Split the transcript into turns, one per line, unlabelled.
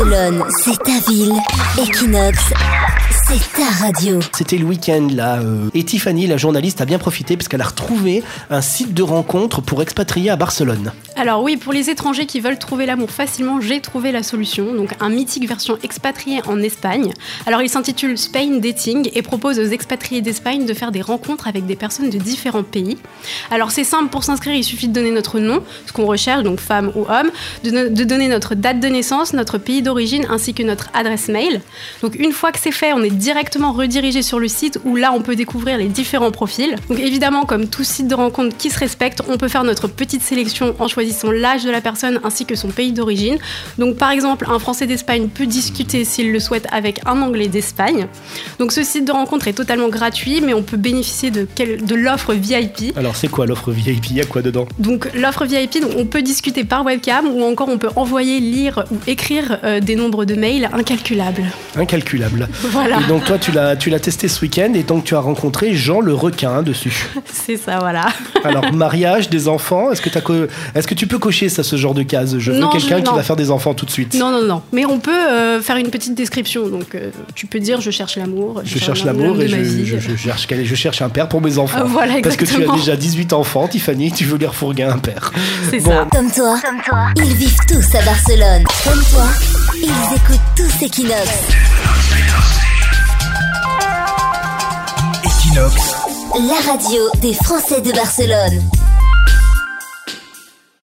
Barcelone, c'est ta ville. Equinox, c'est ta radio.
C'était le week-end là. euh, et Tiffany, la journaliste, a bien profité parce qu'elle a retrouvé un site de rencontre pour expatriés à Barcelone.
Alors oui, pour les étrangers qui veulent trouver l'amour facilement, j'ai trouvé la solution. Donc un mythique version expatriée en Espagne. Alors il s'intitule Spain Dating et propose aux expatriés d'Espagne de faire des rencontres avec des personnes de différents pays. Alors c'est simple, pour s'inscrire, il suffit de donner notre nom, ce qu'on recherche, donc femme ou homme, de, donner notre date de naissance, notre pays d'origine ainsi que notre adresse mail. Donc une fois que c'est fait, on est directement redirigé sur le site où là on peut découvrir les différents profils. Donc évidemment, comme tout site de rencontre qui se respecte, on peut faire notre petite sélection en choisissant l'âge de la personne ainsi que son pays d'origine. Donc par exemple, un Français d'Espagne peut discuter s'il le souhaite avec un Anglais d'Espagne. Donc ce site de rencontre est totalement gratuit, mais on peut bénéficier de, quel- de l'offre VIP.
Alors c'est quoi l'offre VIP Il y a quoi dedans?
Donc l'offre VIP, donc, on peut discuter par webcam ou encore on peut envoyer, lire ou écrire euh, des nombres de mails incalculables.
Incalculable.
Voilà,
Et donc toi, tu l'as, tu l'as testé ce week-end et donc tu as rencontré Jean le requin dessus.
c'est ça, voilà.
Alors mariage, des enfants, est-ce que, t'as co- est-ce que tu peux cocher ça, ce genre de case Je veux quelqu'un
je-
qui va faire des enfants tout de suite.
Non, non, non. Mais on peut euh, faire une petite description. Donc, euh, tu peux dire je cherche l'amour.
Je cherche l'amour et je, je- je cherche, je cherche un père pour mes enfants.
Ah, voilà,
Parce que tu as
exactement.
déjà 18 enfants, Tiffany, tu veux les refourguer un père.
C'est
Bon,
ça.
Comme toi, ils vivent tous à Barcelone. Comme toi, ils écoutent tous Equinox.
Equinox,
La radio des Français de Barcelone.